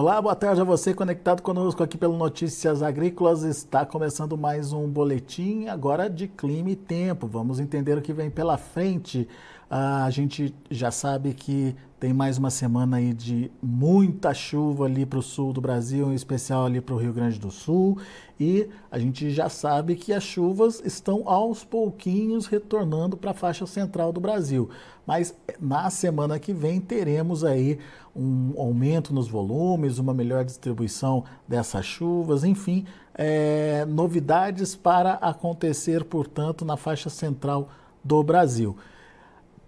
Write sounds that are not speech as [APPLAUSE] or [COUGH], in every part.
Olá, boa tarde a você conectado conosco aqui pelo Notícias Agrícolas. Está começando mais um boletim agora de clima e tempo. Vamos entender o que vem pela frente. Ah, a gente já sabe que tem mais uma semana aí de muita chuva ali para o sul do Brasil, em especial ali para o Rio Grande do Sul. E a gente já sabe que as chuvas estão aos pouquinhos retornando para a faixa central do Brasil. Mas na semana que vem teremos aí um aumento nos volumes, uma melhor distribuição dessas chuvas, enfim, é, novidades para acontecer, portanto, na faixa central do Brasil.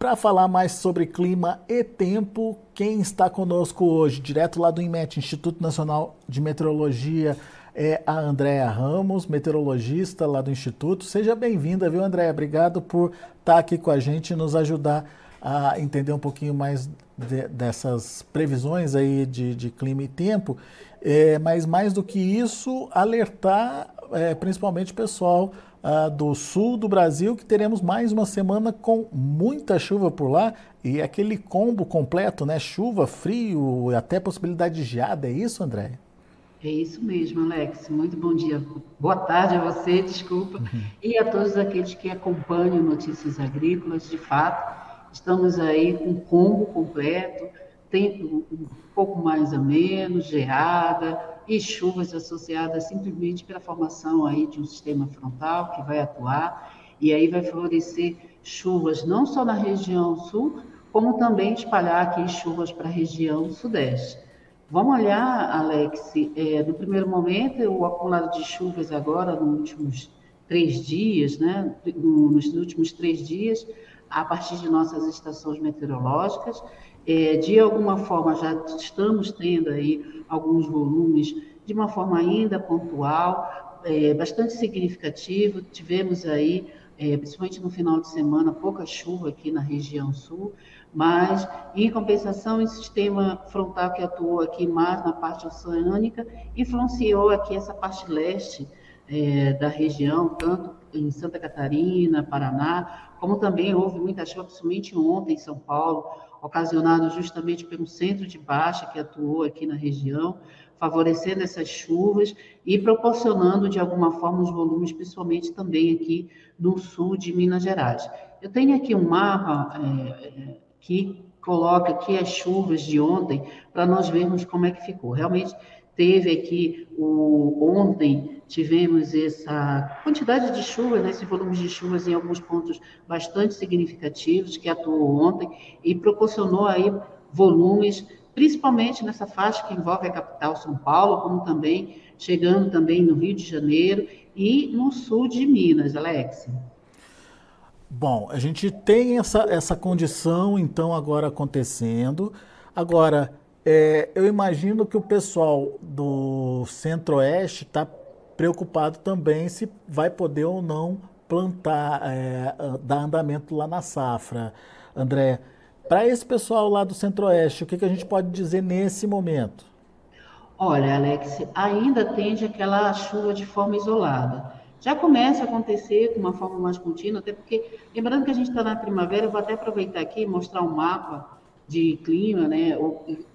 Para falar mais sobre clima e tempo, quem está conosco hoje, direto lá do INMET, Instituto Nacional de Meteorologia, é a Andréa Ramos, meteorologista lá do Instituto. Seja bem-vinda, viu, Andréa? Obrigado por estar aqui com a gente e nos ajudar a entender um pouquinho mais de, dessas previsões aí de, de clima e tempo. É, mas mais do que isso, alertar é, principalmente o pessoal uh, do sul do Brasil, que teremos mais uma semana com muita chuva por lá e aquele combo completo, né? Chuva, frio, até possibilidade de geada. É isso, André? É isso mesmo, Alex. Muito bom dia. Boa tarde a você, desculpa. Uhum. E a todos aqueles que acompanham Notícias Agrícolas. De fato, estamos aí com combo completo, tempo um pouco mais ameno, geada, e chuvas associadas simplesmente pela formação aí de um sistema frontal que vai atuar e aí vai favorecer chuvas não só na região sul, como também espalhar aqui chuvas para a região sudeste. Vamos olhar, Alex, é, no primeiro momento, o acumulado de chuvas agora, nos últimos três dias, né, nos últimos três dias, a partir de nossas estações meteorológicas, é, de alguma forma já estamos tendo aí alguns volumes de uma forma ainda pontual, é, bastante significativo. Tivemos aí, é, principalmente no final de semana, pouca chuva aqui na região sul, mas em compensação, o sistema frontal que atuou aqui mais na parte oceânica influenciou aqui essa parte leste é, da região, tanto em Santa Catarina, Paraná, como também houve muita chuva, principalmente ontem em São Paulo, ocasionado justamente pelo centro de baixa que atuou aqui na região, favorecendo essas chuvas e proporcionando de alguma forma os volumes, principalmente também aqui no sul de Minas Gerais. Eu tenho aqui um mapa é, que coloca aqui as chuvas de ontem para nós vermos como é que ficou. Realmente teve aqui o ontem tivemos essa quantidade de chuvas, né, esse volume de chuvas em alguns pontos bastante significativos que atuou ontem e proporcionou aí volumes, principalmente nessa faixa que envolve a capital São Paulo, como também chegando também no Rio de Janeiro e no sul de Minas, Alex. Bom, a gente tem essa, essa condição então agora acontecendo. Agora, é, eu imagino que o pessoal do Centro-Oeste está preocupado também se vai poder ou não plantar, é, dar andamento lá na safra. André, para esse pessoal lá do Centro-Oeste, o que, que a gente pode dizer nesse momento? Olha, Alex, ainda tende aquela chuva de forma isolada. Já começa a acontecer de uma forma mais contínua, até porque, lembrando que a gente está na primavera, eu vou até aproveitar aqui e mostrar um mapa de clima, né?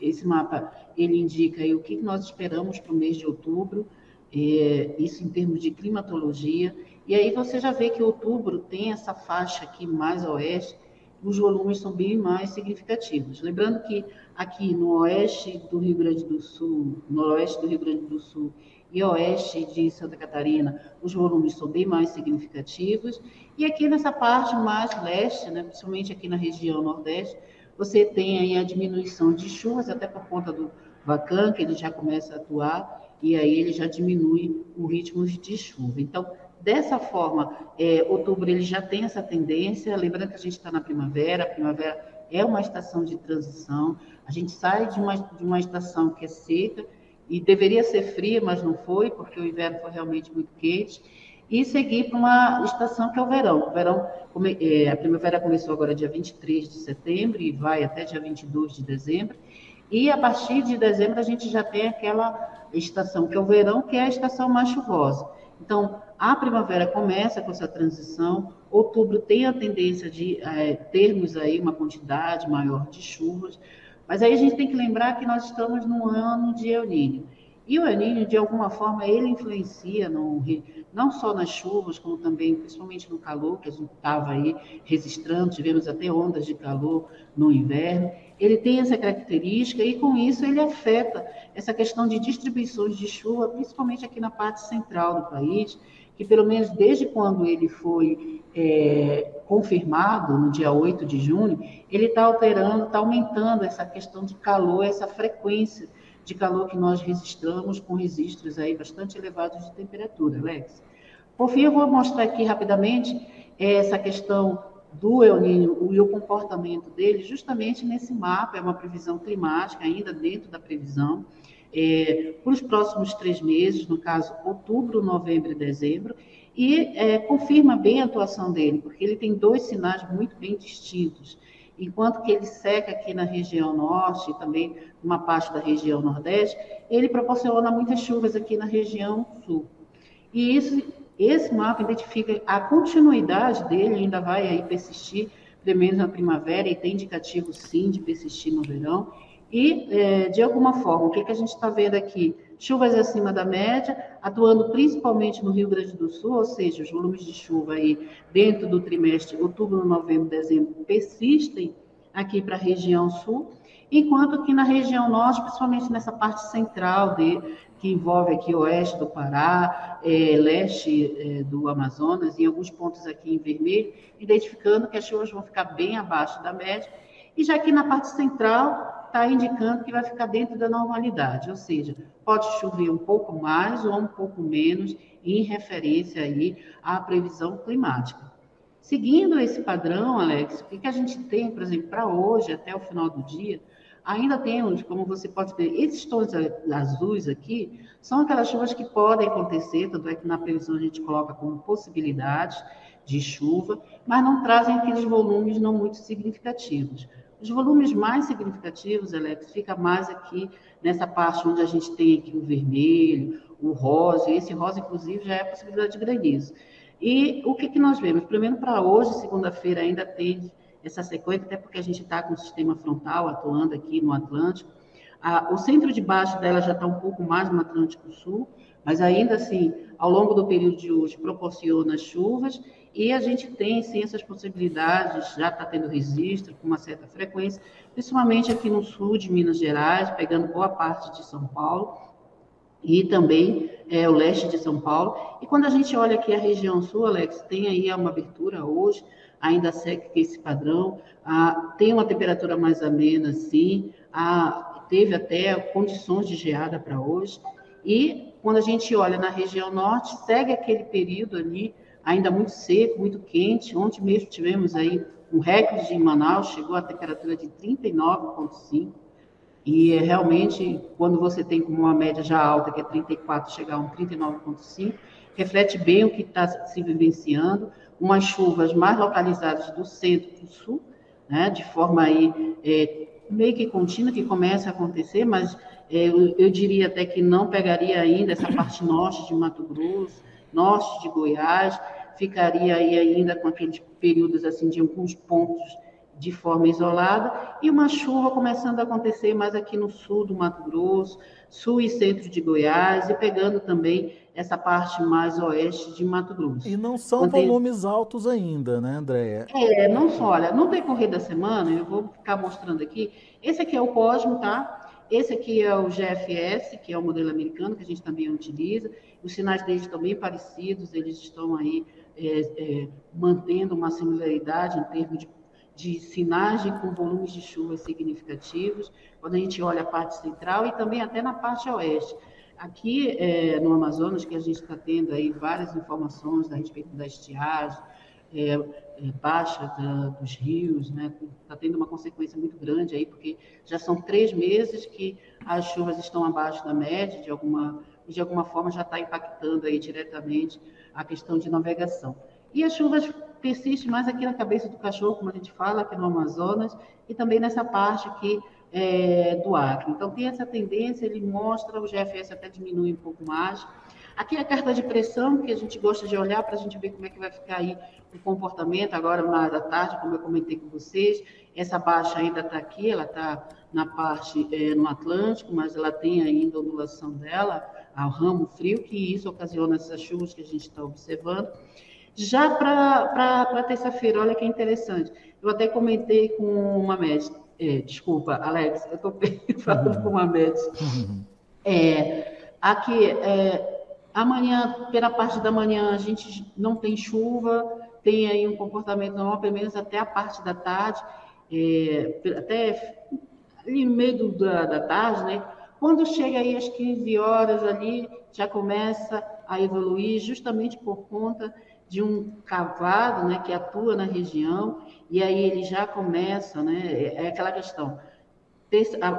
Esse mapa ele indica o que nós esperamos para o mês de outubro, é, isso em termos de climatologia. E aí você já vê que outubro tem essa faixa aqui mais a oeste, os volumes são bem mais significativos. Lembrando que aqui no oeste do Rio Grande do Sul, noroeste do Rio Grande do Sul e oeste de Santa Catarina, os volumes são bem mais significativos. E aqui nessa parte mais leste, né, principalmente aqui na região nordeste, você tem aí a diminuição de chuvas, até por conta do Vacan, que ele já começa a atuar, e aí ele já diminui o ritmo de chuva. Então, dessa forma, é, outubro ele já tem essa tendência, lembrando que a gente está na primavera, a primavera é uma estação de transição, a gente sai de uma, de uma estação que é seca e deveria ser fria, mas não foi, porque o inverno foi realmente muito quente, e seguir para uma estação que é o verão. O verão, é, a primavera começou agora dia 23 de setembro e vai até dia 22 de dezembro, e a partir de dezembro a gente já tem aquela estação, que é o verão, que é a estação mais chuvosa. Então, a primavera começa com essa transição, outubro tem a tendência de é, termos aí uma quantidade maior de chuvas, Mas aí a gente tem que lembrar que nós estamos num ano de El Niño. E o El Niño, de alguma forma, ele influencia no, não só nas chuvas, como também, principalmente no calor, que a gente estava aí registrando, tivemos até ondas de calor no inverno. Ele tem essa característica e, com isso, ele afeta essa questão de distribuições de chuva, principalmente aqui na parte central do país, que pelo menos desde quando ele foi é, confirmado, no dia 8 de junho, ele está alterando, está aumentando essa questão de calor, essa frequência de calor que nós registramos com registros aí bastante elevados de temperatura, Alex. Por fim, eu vou mostrar aqui rapidamente essa questão do El Niño e o comportamento dele, justamente nesse mapa, é uma previsão climática, ainda dentro da previsão, é, para os próximos três meses, no caso, outubro, novembro e dezembro, e é, confirma bem a atuação dele, porque ele tem dois sinais muito bem distintos enquanto que ele seca aqui na região norte e também uma parte da região nordeste, ele proporciona muitas chuvas aqui na região sul. E isso, esse mapa identifica a continuidade dele, ainda vai aí persistir, pelo menos na primavera, e tem indicativo sim de persistir no verão. E, é, de alguma forma, o que, que a gente está vendo aqui? Chuvas acima da média, atuando principalmente no Rio Grande do Sul, ou seja, os volumes de chuva aí dentro do trimestre outubro, novembro, dezembro persistem aqui para a região sul, enquanto que na região norte, principalmente nessa parte central de, que envolve aqui oeste do Pará, é, leste é, do Amazonas, em alguns pontos aqui em vermelho, identificando que as chuvas vão ficar bem abaixo da média, e já aqui na parte central está indicando que vai ficar dentro da normalidade, ou seja, pode chover um pouco mais ou um pouco menos em referência aí à previsão climática. Seguindo esse padrão, Alex, o que a gente tem, por exemplo, para hoje, até o final do dia, ainda temos, como você pode ver, esses tons azuis aqui são aquelas chuvas que podem acontecer, tanto é que na previsão a gente coloca como possibilidades de chuva, mas não trazem aqueles volumes não muito significativos. Os volumes mais significativos, Alex, fica mais aqui nessa parte onde a gente tem aqui o vermelho, o rosa, esse rosa, inclusive, já é a possibilidade de granizo. E o que, que nós vemos? Primeiro, para hoje, segunda-feira, ainda tem essa sequência, até porque a gente está com o sistema frontal atuando aqui no Atlântico. Ah, o centro de baixo dela já está um pouco mais no Atlântico Sul, mas ainda assim, ao longo do período de hoje, proporciona chuvas e a gente tem, sim, essas possibilidades, já está tendo registro com uma certa frequência, principalmente aqui no sul de Minas Gerais, pegando boa parte de São Paulo e também é, o leste de São Paulo. E quando a gente olha aqui a região sul, Alex, tem aí uma abertura hoje, ainda segue esse padrão, ah, tem uma temperatura mais amena, sim, ah, teve até condições de geada para hoje. E quando a gente olha na região norte, segue aquele período ali ainda muito seco, muito quente. Ontem mesmo tivemos aí um recorde em Manaus, chegou a temperatura de 39,5. E é realmente, quando você tem como uma média já alta, que é 34, chegar a um 39,5, reflete bem o que está se vivenciando. Umas chuvas mais localizadas do centro para o sul, né, de forma aí é, meio que contínua, que começa a acontecer, mas é, eu, eu diria até que não pegaria ainda essa parte norte de Mato Grosso, norte de Goiás, ficaria aí ainda com aqueles períodos assim de alguns pontos de forma isolada e uma chuva começando a acontecer mais aqui no sul do Mato Grosso, sul e centro de Goiás e pegando também essa parte mais oeste de Mato Grosso. E não são volumes altos ainda, né, Andréia? É, não só. Olha, no decorrer da semana, eu vou ficar mostrando aqui. Esse aqui é o Cosmo, tá? Esse aqui é o GFS, que é o modelo americano que a gente também utiliza. Os sinais deles estão bem parecidos, eles estão aí é, é, mantendo uma similaridade em termos de, de sinais com volumes de chuva significativos, quando a gente olha a parte central e também até na parte oeste. Aqui é, no Amazonas, que a gente está tendo aí várias informações a respeito da estiagem, é, é, baixa da, dos rios, né? Está tendo uma consequência muito grande aí, porque já são três meses que as chuvas estão abaixo da média, de alguma, de alguma forma já está impactando aí diretamente a questão de navegação. E as chuvas persistem mais aqui na cabeça do cachorro, como a gente fala, aqui no Amazonas, e também nessa parte aqui é, do Acre. Então, tem essa tendência, ele mostra, o GFS até diminui um pouco mais, Aqui é a carta de pressão, que a gente gosta de olhar para a gente ver como é que vai ficar aí o comportamento agora na da tarde, como eu comentei com vocês. Essa baixa ainda está aqui, ela está na parte é, no Atlântico, mas ela tem ainda a ondulação dela, ao ramo frio, que isso ocasiona essas chuvas que a gente está observando. Já para terça-feira, olha que interessante. Eu até comentei com uma médica, é, desculpa, Alex, eu estou [LAUGHS] falando com uma médica. É, aqui, é, amanhã, pela parte da manhã, a gente não tem chuva, tem aí um comportamento normal, pelo menos até a parte da tarde, é, até ali no meio da, da tarde, né? Quando chega aí às 15 horas ali, já começa a evoluir, justamente por conta de um cavado né, que atua na região, e aí ele já começa, né, é aquela questão,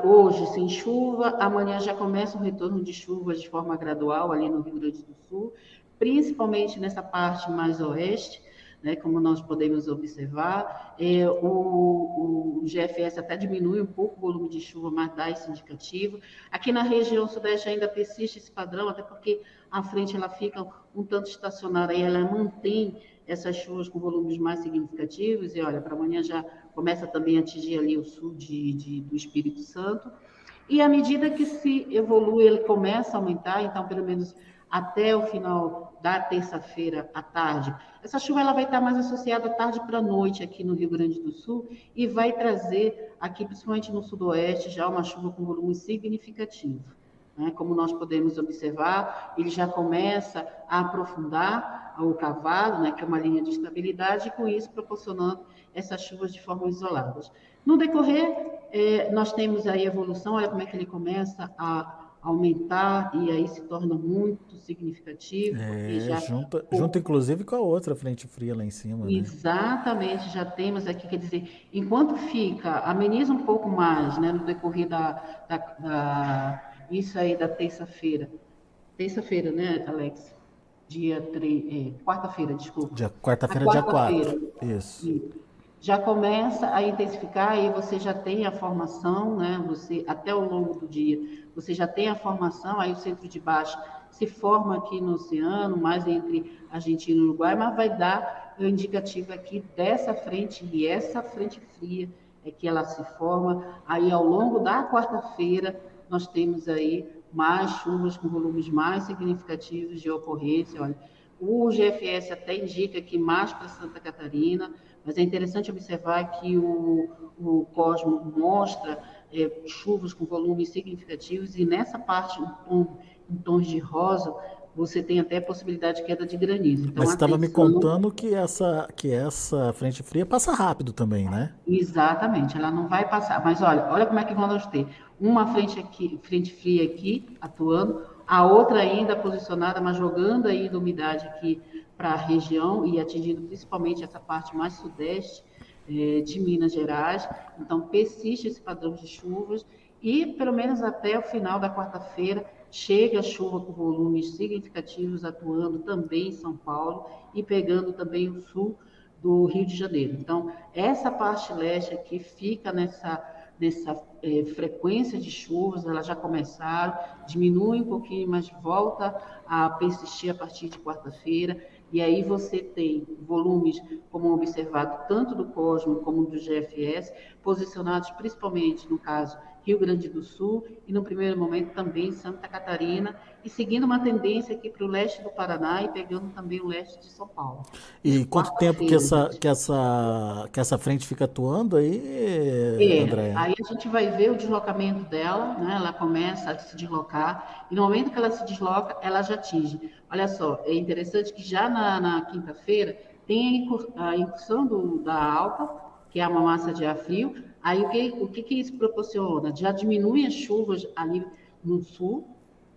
hoje sem chuva, amanhã já começa o retorno de chuvas de forma gradual ali no Rio Grande do Sul, principalmente nessa parte mais oeste, né, como nós podemos observar. É, o, o, GFS até diminui um pouco o volume de chuva, mas dá esse indicativo. Aqui na região sudeste ainda persiste esse padrão, até porque a frente ela fica um tanto estacionária e ela mantém essas chuvas com volumes mais significativos. E olha, para amanhã já começa também a atingir ali o sul de, de, do Espírito Santo. E à medida que se evolui, ele começa a aumentar, então pelo menos até o final da terça-feira à tarde. Essa chuva ela vai estar mais associada à tarde para noite aqui no Rio Grande do Sul e vai trazer aqui, principalmente no sudoeste, já uma chuva com volume significativo. Né? Como nós podemos observar, ele já começa a aprofundar o cavalo, né, que é uma linha de estabilidade, e com isso proporcionando essas chuvas de forma isolada. No decorrer, eh, nós temos aí a evolução, olha como é que ele começa a aumentar e aí se torna muito significativo. É, já, junta, junta inclusive com a outra frente fria lá em cima. Né? Exatamente, já temos aqui, quer dizer, enquanto fica, ameniza um pouco mais né, no decorrer da, da, da isso aí da terça-feira. Terça-feira, né, Alex? Dia 3, é, quarta-feira, desculpa. Dia, quarta-feira, dia 4. Isso. isso já começa a intensificar e você já tem a formação, né? Você até ao longo do dia, você já tem a formação, aí o centro de baixo se forma aqui no oceano, mais entre Argentina e Uruguai, mas vai dar o indicativo aqui dessa frente e essa frente fria é que ela se forma. Aí ao longo da quarta-feira nós temos aí mais chuvas com volumes mais significativos de ocorrência. Olha, o GFS até indica que mais para Santa Catarina, mas é interessante observar que o, o Cosmo mostra é, chuvas com volumes significativos e nessa parte, em, em tons de rosa, você tem até a possibilidade de queda de granizo. Então, Mas estava me contando que essa, que essa frente fria passa rápido também, né? Exatamente, ela não vai passar. Mas olha, olha como é que vamos ter. Uma frente, aqui, frente fria aqui atuando, a outra ainda posicionada, mas jogando ainda umidade aqui para a região e atingindo principalmente essa parte mais sudeste é, de Minas Gerais. Então, persiste esse padrão de chuvas e, pelo menos até o final da quarta-feira, chega a chuva com volumes significativos atuando também em São Paulo e pegando também o sul do Rio de Janeiro. Então, essa parte leste aqui fica nessa, nessa é, frequência de chuvas, elas já começaram, diminui um pouquinho, mas volta a persistir a partir de quarta-feira. E aí você tem volumes, como observado, tanto do Cosmo como do GFS, posicionados principalmente, no caso, Rio Grande do Sul e, no primeiro momento, também Santa Catarina, e seguindo uma tendência aqui para o leste do Paraná e pegando também o leste de São Paulo. E quanto tempo que essa, que, essa, que essa frente fica atuando aí, é, André? Aí a gente vai ver o deslocamento dela, né? ela começa a se deslocar, e no momento que ela se desloca, ela já atinge. Olha só, é interessante que já na, na quinta-feira tem a incursão do, da alta, que é uma massa de ar frio, Aí o que, o que, que isso proporciona? Já diminui as chuvas ali no sul,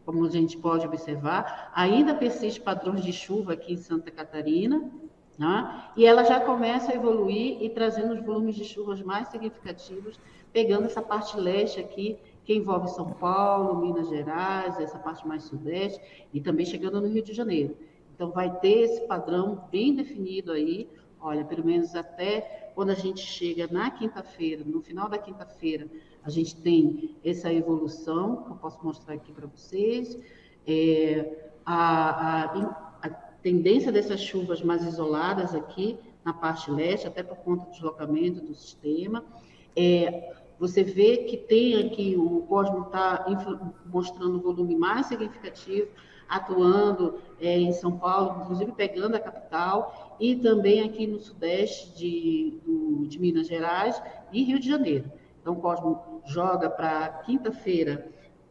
como a gente pode observar, ainda persiste padrões de chuva aqui em Santa Catarina, né? e ela já começa a evoluir e trazendo os volumes de chuvas mais significativos, pegando essa parte leste aqui, que envolve São Paulo, Minas Gerais, essa parte mais sudeste, e também chegando no Rio de Janeiro. Então, vai ter esse padrão bem definido aí, olha, pelo menos até quando a gente chega na quinta-feira, no final da quinta-feira, a gente tem essa evolução, que eu posso mostrar aqui para vocês. É, a, a, a tendência dessas chuvas mais isoladas aqui na parte leste, até por conta do deslocamento do sistema. É, você vê que tem aqui, o Cosmo está mostrando um volume mais significativo, atuando é, em São Paulo, inclusive pegando a capital, e também aqui no sudeste de, do, de Minas Gerais e Rio de Janeiro. Então, o Cosmo joga para quinta-feira,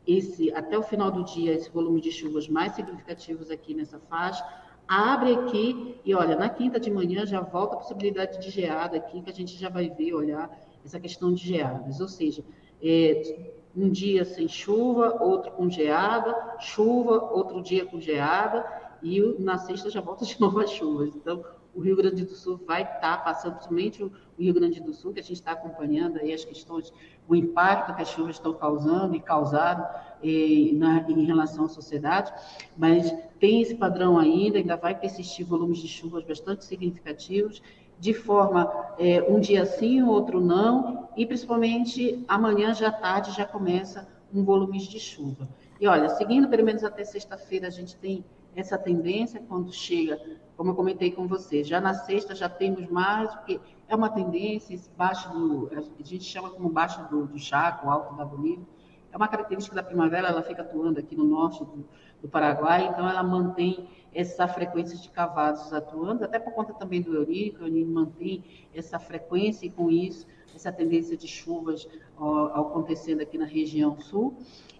esse até o final do dia, esse volume de chuvas mais significativos aqui nessa faixa, abre aqui e olha, na quinta de manhã já volta a possibilidade de geada aqui, que a gente já vai ver, olhar essa questão de geadas, ou seja, é, um dia sem chuva, outro com geada, chuva, outro dia com geada, e na sexta já volta de [LAUGHS] novo as chuvas. Então, o Rio Grande do Sul vai estar passando, principalmente o Rio Grande do Sul, que a gente está acompanhando aí as questões, o impacto que as chuvas estão causando e causado eh, na, em relação à sociedade, mas tem esse padrão ainda, ainda vai persistir volumes de chuvas bastante significativos, de forma é, um dia sim, outro não, e principalmente amanhã já tarde já começa um volume de chuva. E olha, seguindo pelo menos até sexta-feira, a gente tem essa tendência quando chega, como eu comentei com você, já na sexta já temos mais, porque é uma tendência, esse baixo do, a gente chama como baixo do, do Chaco, alto da Bolívia, é uma característica da primavera, ela fica atuando aqui no norte do, do Paraguai, então ela mantém essa frequência de cavados atuando, até por conta também do Eurico, Eurico mantém essa frequência e com isso essa tendência de chuvas ó, acontecendo aqui na região sul.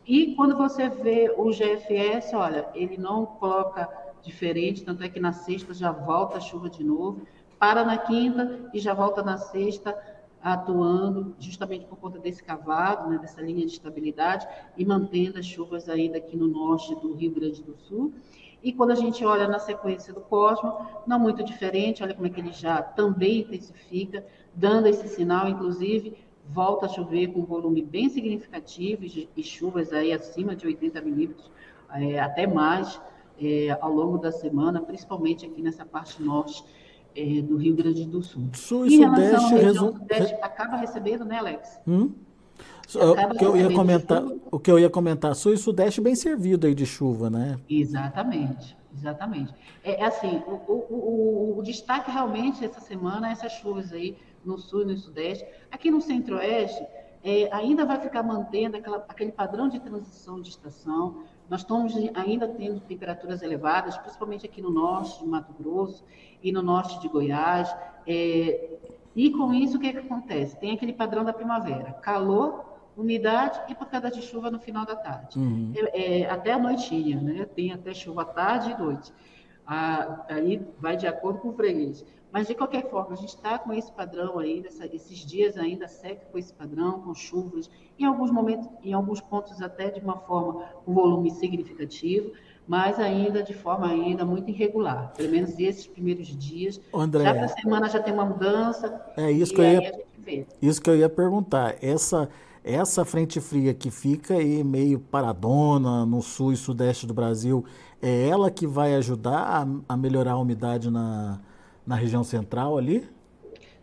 E quando você vê o GFS, olha, ele não coloca diferente, tanto é que na sexta já volta a chuva de novo, para na quinta e já volta na sexta atuando justamente por conta desse cavado, né, dessa linha de estabilidade e mantendo as chuvas ainda aqui no norte do Rio Grande do Sul. E quando a gente olha na sequência do Cosmo, não muito diferente, olha como é que ele já também intensifica, dando esse sinal, inclusive, volta a chover com um volume bem significativo e chuvas aí acima de 80 milímetros, é, até mais, é, ao longo da semana, principalmente aqui nessa parte norte é, do Rio Grande do Sul. Sul e, e Sudeste, resum... Sudeste acaba recebendo, né, Alex? Hum? O que, eu ia comentar, o que eu ia comentar, sul e sudeste bem servido aí de chuva, né? Exatamente, exatamente. É, é assim, o, o, o, o, destaque realmente essa semana é essas chuvas aí no sul e no sudeste. Aqui no centro-oeste, é, ainda vai ficar mantendo aquela, aquele padrão de transição de estação. Nós estamos ainda tendo temperaturas elevadas, principalmente aqui no norte de Mato Grosso e no norte de Goiás. É, e com isso, o que, é que acontece? Tem aquele padrão da primavera: calor, umidade e pancada de chuva no final da tarde. Uhum. É, é, até a noitinha, né? Tem até chuva tarde e noite. Ah, aí vai de acordo com o freguês. Mas, de qualquer forma, a gente está com esse padrão ainda, esses dias ainda segue com esse padrão, com chuvas, em alguns momentos, em alguns pontos até de uma forma, um volume significativo, mas ainda de forma ainda muito irregular. Pelo menos esses primeiros dias. André, já para semana já tem uma mudança. É isso que eu ia, isso que eu ia perguntar. Essa essa frente fria que fica aí meio paradona no sul e sudeste do Brasil, é ela que vai ajudar a, a melhorar a umidade na, na região central ali?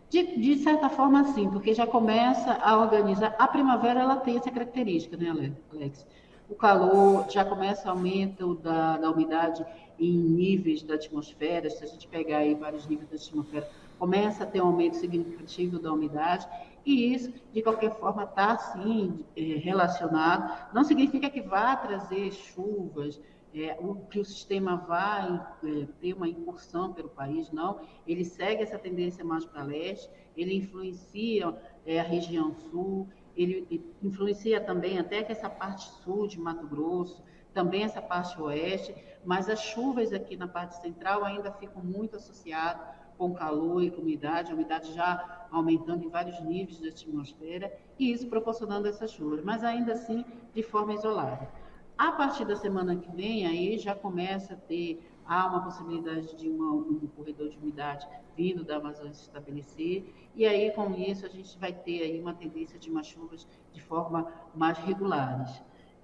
De, de, certa forma, sim, porque já começa a organizar. A primavera ela tem essa característica, né, Alex? O calor já começa aumento da, da umidade em níveis da atmosfera. Se a gente pegar aí vários níveis da atmosfera, começa a ter um aumento significativo da umidade. E isso, de qualquer forma, está, sim, é, relacionado. Não significa que vá trazer chuvas, é, o, que o sistema vai é, ter uma incursão pelo país, não. Ele segue essa tendência mais para leste, ele influencia é, a região sul, ele influencia também até que essa parte sul de Mato Grosso, também essa parte oeste, mas as chuvas aqui na parte central ainda ficam muito associadas com calor e com umidade, a umidade já aumentando em vários níveis da atmosfera, e isso proporcionando essas chuvas, mas ainda assim de forma isolada. A partir da semana que vem, aí já começa a ter há uma possibilidade de uma, um corredor de umidade vindo da Amazônia se estabelecer, e aí com isso a gente vai ter aí uma tendência de umas chuvas de forma mais regulares.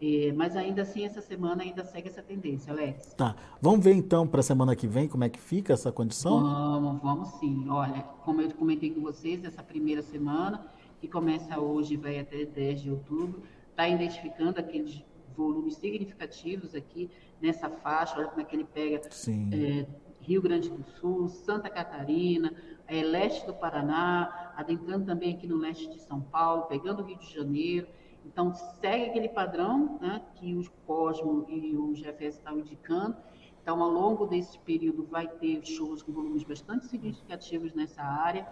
É, mas ainda assim, essa semana ainda segue essa tendência, Alex. Tá. Vamos ver então para a semana que vem como é que fica essa condição? Vamos, vamos sim. Olha, como eu comentei com vocês, essa primeira semana, que começa hoje e vai até 10 de outubro, está identificando aqueles volumes significativos aqui nessa faixa. Olha como é que ele pega é, Rio Grande do Sul, Santa Catarina, é, leste do Paraná, adentrando também aqui no leste de São Paulo, pegando o Rio de Janeiro. Então, segue aquele padrão né, que o Cosmo e o GFS estão indicando. Então, ao longo desse período, vai ter chuvas com volumes bastante significativos nessa área.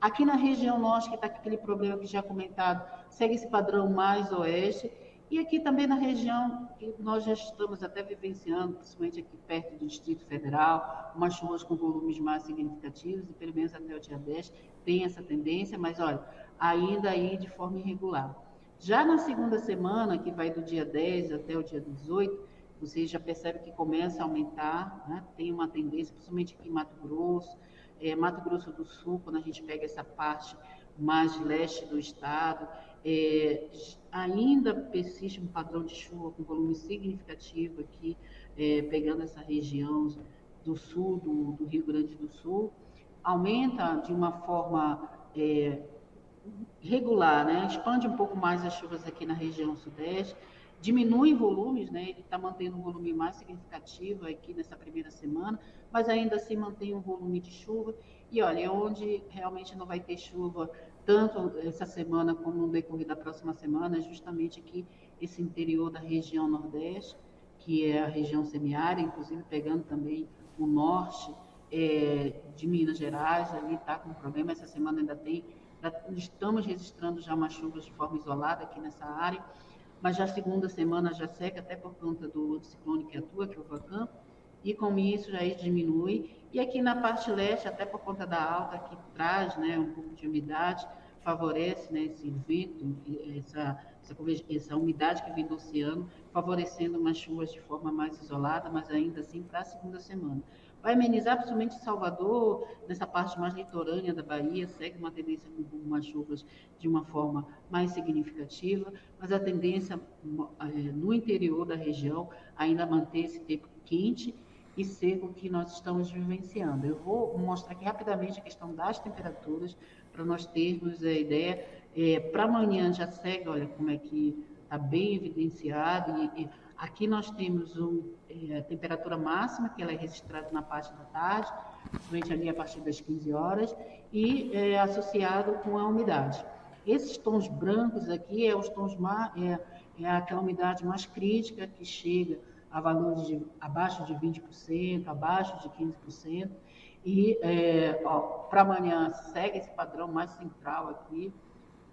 Aqui na região norte, que está aquele problema que já comentado, segue esse padrão mais oeste. E aqui também na região que nós já estamos até vivenciando, principalmente aqui perto do Distrito Federal, umas chuvas com volumes mais significativos, e pelo menos até o dia 10 tem essa tendência, mas olha, ainda aí de forma irregular. Já na segunda semana, que vai do dia 10 até o dia 18, você já percebe que começa a aumentar, né? tem uma tendência, principalmente aqui em Mato Grosso, é, Mato Grosso do Sul, quando a gente pega essa parte mais leste do estado, é, ainda persiste um padrão de chuva com volume significativo aqui, é, pegando essa região do sul do, do, Rio Grande do Sul, aumenta de uma forma é, regular, né? expande um pouco mais as chuvas aqui na região sudeste, diminui volumes, né? ele está mantendo um volume mais significativo aqui nessa primeira semana, mas ainda assim mantém um volume de chuva. E olha, onde realmente não vai ter chuva tanto essa semana como no decorrer da próxima semana, é justamente aqui esse interior da região nordeste, que é a região semiária, inclusive pegando também o norte é, de Minas Gerais, ali está com problema, essa semana ainda tem, estamos registrando já umas chuvas de forma isolada aqui nessa área, mas já segunda semana já seca, até por conta do ciclone que atua, que é o Vacan, e com isso já diminui. E aqui na parte leste, até por conta da alta que traz né, um pouco de umidade, favorece né, esse vento, essa, essa, essa umidade que vem do oceano, favorecendo umas chuvas de forma mais isolada, mas ainda assim para a segunda semana. Vai amenizar principalmente Salvador, nessa parte mais litorânea da Bahia, segue uma tendência com umas chuvas de uma forma mais significativa, mas a tendência é, no interior da região ainda manter esse tempo quente e seco que nós estamos vivenciando. Eu vou mostrar aqui rapidamente a questão das temperaturas, para nós termos a ideia. É, para amanhã já segue, olha como é que está bem evidenciado, e, e Aqui nós temos um, é, a temperatura máxima, que ela é registrada na parte da tarde, principalmente ali a partir das 15 horas, e é, associado com a umidade. Esses tons brancos aqui é os tons mais, é, é aquela umidade mais crítica que chega a valores de abaixo de 20%, abaixo de 15%. E é, para amanhã segue esse padrão mais central aqui,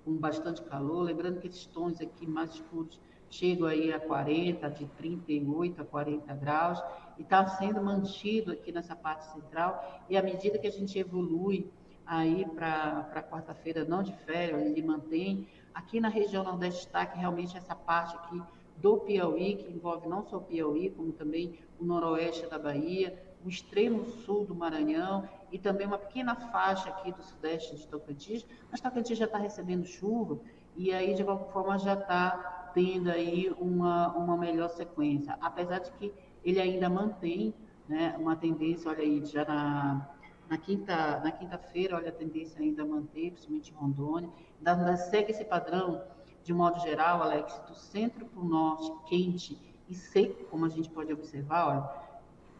com bastante calor. Lembrando que esses tons aqui mais escuros chegam aí a 40, de 38 a 40 graus, e está sendo mantido aqui nessa parte central, e à medida que a gente evolui aí para quarta-feira, não de férias, ele mantém. Aqui na região Nordeste está que realmente essa parte aqui do Piauí, que envolve não só o Piauí, como também o noroeste da Bahia, o extremo sul do Maranhão e também uma pequena faixa aqui do sudeste de Tocantins, mas Tocantins já está recebendo chuva e aí de alguma forma já está tendo aí uma, uma melhor sequência, apesar de que ele ainda mantém né, uma tendência, olha aí, já na, na quinta na quinta-feira, olha a tendência ainda a manter, principalmente em Rondônia, ainda segue esse padrão, de modo geral, Alex, do centro para o norte, quente e seco, como a gente pode observar, olha,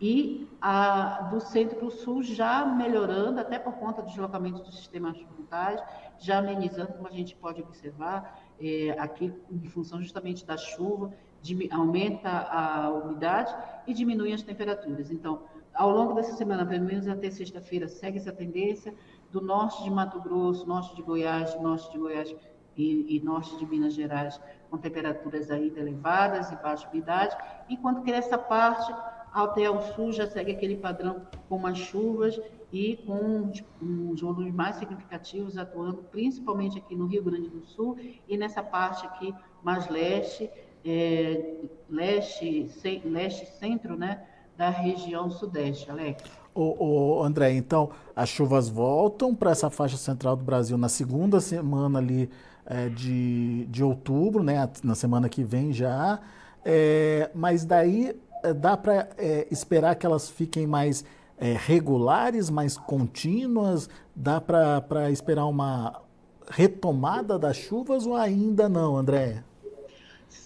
e a, do centro para o sul já melhorando, até por conta do deslocamento dos sistemas frontais, já amenizando, como a gente pode observar, é, aqui em função justamente da chuva, aumenta a umidade e diminui as temperaturas. Então, ao longo dessa semana, pelo menos até sexta-feira, segue essa tendência do norte de Mato Grosso, norte de Goiás, norte de Goiás e, e norte de Minas Gerais, com temperaturas ainda elevadas e baixa umidade, enquanto que nessa parte até ao sul já segue aquele padrão com as chuvas e com os volumes mais significativos atuando principalmente aqui no Rio Grande do Sul e nessa parte aqui mais leste, é, leste, ce, leste centro, né, da região sudeste, Alex. O, o André, então as chuvas voltam para essa faixa central do Brasil na segunda semana ali é, de, de outubro, né, na semana que vem já, é, mas daí é, dá para é, esperar que elas fiquem mais é, regulares, mais contínuas? Dá para esperar uma retomada das chuvas ou ainda não, André?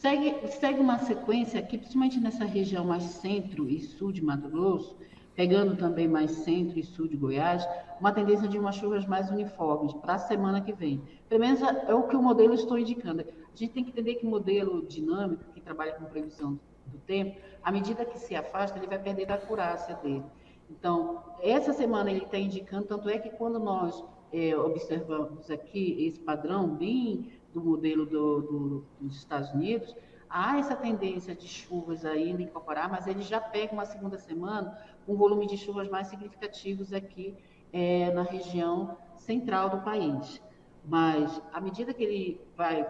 segue, segue uma sequência aqui, principalmente nessa região mais centro e sul de Mato Grosso, pegando também mais centro e sul de Goiás, uma tendência de umas chuvas mais uniformes para a semana que vem. Pelo menos é o que o modelo estou indicando. A gente tem que entender que o modelo dinâmico, que trabalha com previsão do tempo, à medida que se afasta, ele vai perder da acurácia dele. Então, essa semana ele está indicando, tanto é que quando nós é, observamos aqui esse padrão bem do modelo do, do, dos Estados Unidos, há essa tendência de chuvas ainda incorporar, mas ele já pega uma segunda semana um volume de chuvas mais significativos aqui é, na região central do país. Mas, à medida que ele vai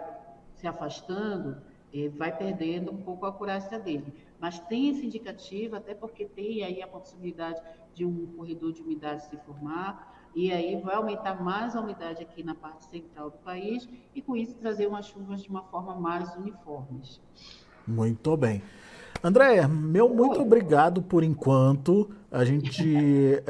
se afastando, é, vai perdendo um pouco a acurácia dele. Mas tem esse indicativo, até porque tem aí a possibilidade de um corredor de umidade se formar, e aí vai aumentar mais a umidade aqui na parte central do país, e com isso trazer umas chuvas de uma forma mais uniformes. Muito bem. André, meu muito obrigado por enquanto. A gente [LAUGHS]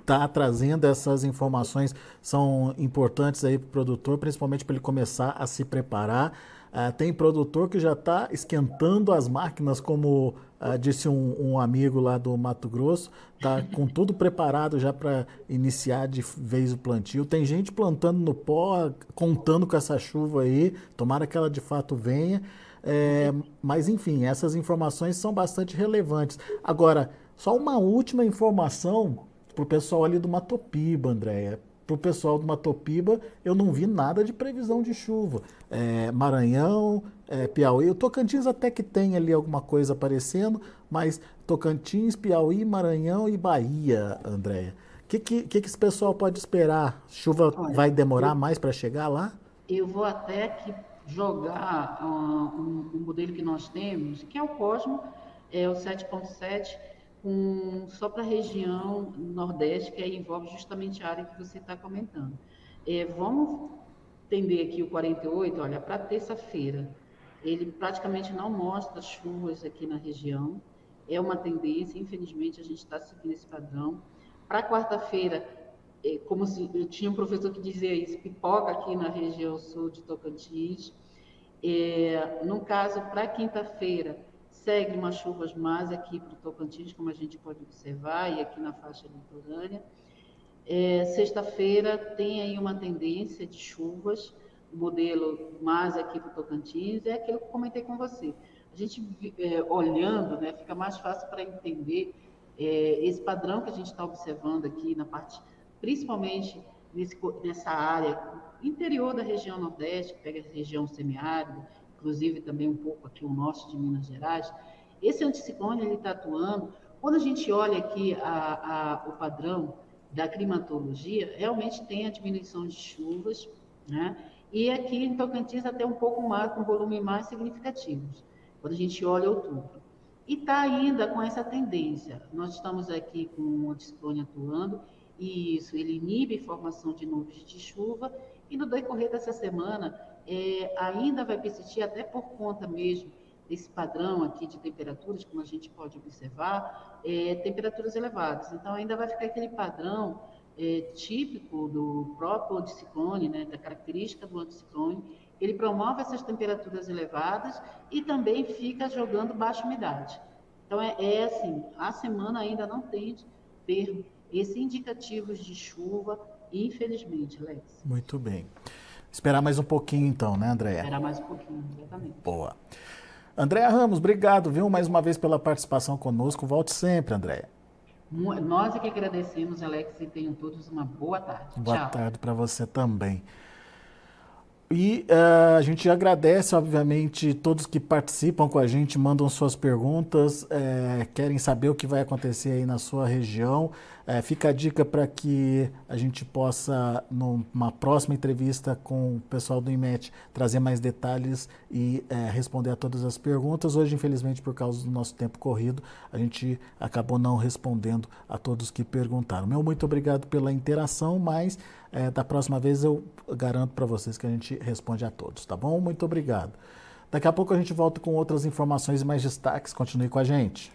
está é, trazendo essas informações, são importantes aí para o produtor, principalmente para ele começar a se preparar. Uh, tem produtor que já está esquentando as máquinas, como uh, disse um, um, amigo lá do Mato Grosso, está [LAUGHS] com tudo preparado já para iniciar de vez o plantio. Tem gente plantando no pó, contando com essa chuva aí, tomara que ela de fato venha. É, mas, enfim, essas informações são bastante relevantes. Agora, só uma última informação para o pessoal ali do Matopiba, Andréia. Para o pessoal do Matopiba, eu não vi nada de previsão de chuva. É, Maranhão, é, Piauí, o Tocantins até que tem ali alguma coisa aparecendo, mas Tocantins, Piauí, Maranhão e Bahia, Andréia. O que, que, que, esse pessoal pode esperar? Chuva Olha, vai demorar eu, mais para chegar lá? Eu vou até que jogar uh, um, um, modelo que nós temos, que é o Cosmo, é o 7.7, um, só para a região Nordeste, que aí envolve justamente a área que você está comentando. É, vamos entender aqui o 48, olha, para terça-feira, ele praticamente não mostra chuvas aqui na região, é uma tendência, infelizmente a gente está seguindo esse padrão. Para quarta-feira, é, como se eu tinha um professor que dizia isso, pipoca aqui na região sul de Tocantins. É, no caso, para quinta-feira, segue umas chuvas mais aqui para o Tocantins, como a gente pode observar, e aqui na faixa litorânea. É, Sexta-feira tem aí uma tendência de chuvas, modelo mais aqui para o Tocantins, é aquilo que eu comentei com você. A gente, é, olhando, né, fica mais fácil para entender é, esse padrão que a gente está observando aqui na parte principalmente nesse, nessa área interior da região Nordeste, que pega a região semiárida, inclusive também um pouco aqui o norte de Minas Gerais, esse anticiclone está atuando. Quando a gente olha aqui a, a, o padrão da climatologia, realmente tem a diminuição de chuvas, né? E aqui em Tocantins até um pouco mais, com volume mais significativos, quando a gente olha outubro. E está ainda com essa tendência. Nós estamos aqui com o anticiclone atuando e isso, ele inibe a formação de nuvens de chuva e no decorrer dessa semana é, ainda vai persistir, até por conta mesmo desse padrão aqui de temperaturas, como a gente pode observar, é, temperaturas elevadas. Então, ainda vai ficar aquele padrão é, típico do próprio anticiclone, né, da característica do anticiclone, ele promove essas temperaturas elevadas e também fica jogando baixa umidade. Então, é, é assim, a semana ainda não tem ter esses indicativos de chuva, infelizmente, Alex. Muito bem. Esperar mais um pouquinho então, né, Andréa? Esperar mais um pouquinho, exatamente. Boa. Andréa Ramos, obrigado, viu, mais uma vez pela participação conosco. Volte sempre, Andréa. Nós é que agradecemos, Alex, e tenham todos uma boa tarde. Boa Tchau. tarde para você também. E uh, a gente agradece, obviamente, todos que participam com a gente, mandam suas perguntas, é, querem saber o que vai acontecer aí na sua região. É, fica a dica para que a gente possa, numa próxima entrevista com o pessoal do IMET, trazer mais detalhes e é, responder a todas as perguntas. Hoje, infelizmente, por causa do nosso tempo corrido, a gente acabou não respondendo a todos que perguntaram. Meu muito obrigado pela interação, mas é, da próxima vez eu garanto para vocês que a gente responde a todos, tá bom? Muito obrigado. Daqui a pouco a gente volta com outras informações e mais destaques. Continue com a gente.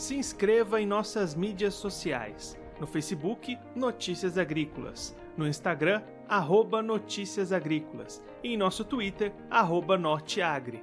se inscreva em nossas mídias sociais no Facebook Notícias Agrícolas, no Instagram arroba Notícias Agrícolas e em nosso Twitter arroba Norteagri.